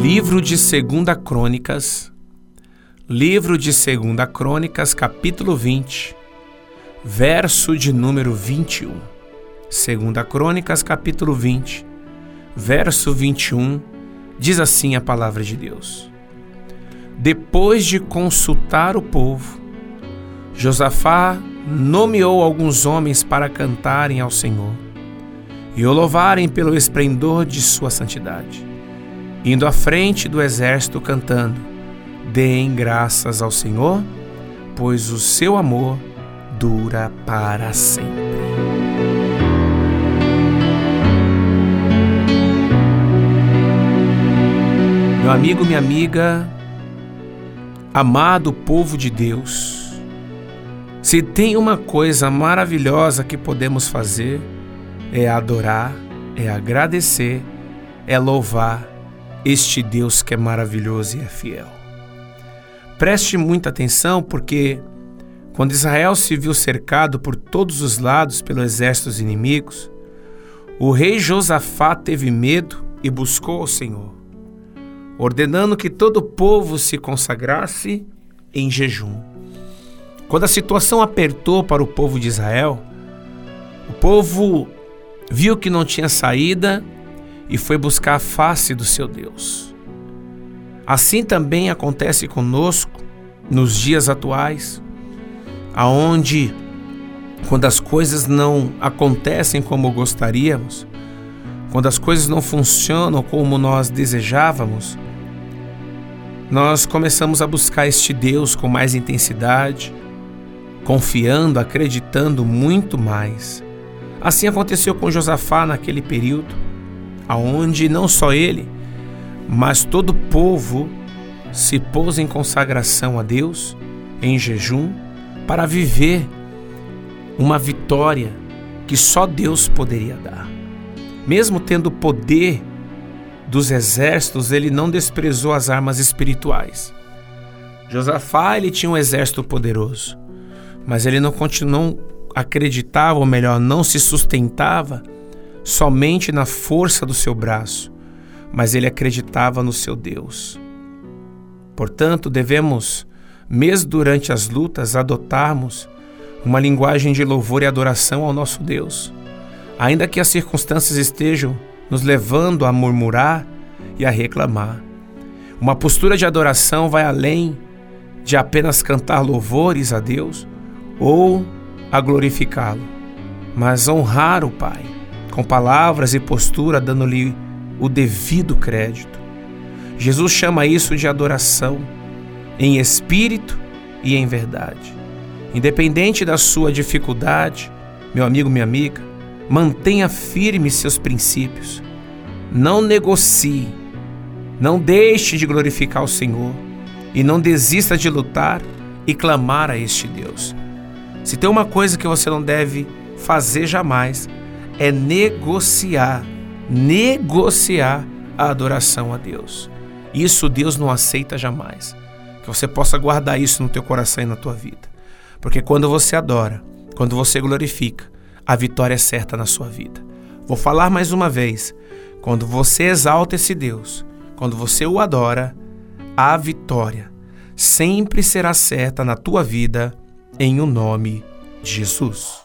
Livro de Segunda Crônicas, Livro de Segunda Crônicas, capítulo 20, verso de número 21. Segunda Crônicas, capítulo 20, verso 21, diz assim a palavra de Deus. Depois de consultar o povo, Josafá nomeou alguns homens para cantarem ao Senhor e o louvarem pelo esplendor de sua santidade indo à frente do exército cantando: Deem graças ao Senhor, pois o seu amor dura para sempre. Meu amigo, minha amiga, amado povo de Deus, se tem uma coisa maravilhosa que podemos fazer, é adorar, é agradecer, é louvar este Deus que é maravilhoso e é fiel. Preste muita atenção porque quando Israel se viu cercado por todos os lados pelos exércitos inimigos, o rei Josafá teve medo e buscou ao Senhor, ordenando que todo o povo se consagrasse em jejum. Quando a situação apertou para o povo de Israel, o povo viu que não tinha saída e foi buscar a face do seu Deus. Assim também acontece conosco nos dias atuais, aonde quando as coisas não acontecem como gostaríamos, quando as coisas não funcionam como nós desejávamos, nós começamos a buscar este Deus com mais intensidade, confiando, acreditando muito mais. Assim aconteceu com Josafá naquele período aonde não só ele, mas todo o povo se pôs em consagração a Deus, em jejum, para viver uma vitória que só Deus poderia dar. Mesmo tendo poder dos exércitos, ele não desprezou as armas espirituais. Josafá ele tinha um exército poderoso, mas ele não continuou acreditava, ou melhor, não se sustentava somente na força do seu braço, mas ele acreditava no seu Deus. Portanto, devemos, mesmo durante as lutas, adotarmos uma linguagem de louvor e adoração ao nosso Deus. Ainda que as circunstâncias estejam nos levando a murmurar e a reclamar. Uma postura de adoração vai além de apenas cantar louvores a Deus ou a glorificá-lo, mas honrar o Pai com palavras e postura, dando-lhe o devido crédito. Jesus chama isso de adoração, em espírito e em verdade. Independente da sua dificuldade, meu amigo, minha amiga, mantenha firme seus princípios. Não negocie, não deixe de glorificar o Senhor e não desista de lutar e clamar a este Deus. Se tem uma coisa que você não deve fazer jamais, é negociar, negociar a adoração a Deus. Isso Deus não aceita jamais. Que você possa guardar isso no teu coração e na tua vida. Porque quando você adora, quando você glorifica, a vitória é certa na sua vida. Vou falar mais uma vez. Quando você exalta esse Deus, quando você o adora, a vitória sempre será certa na tua vida, em o nome de Jesus.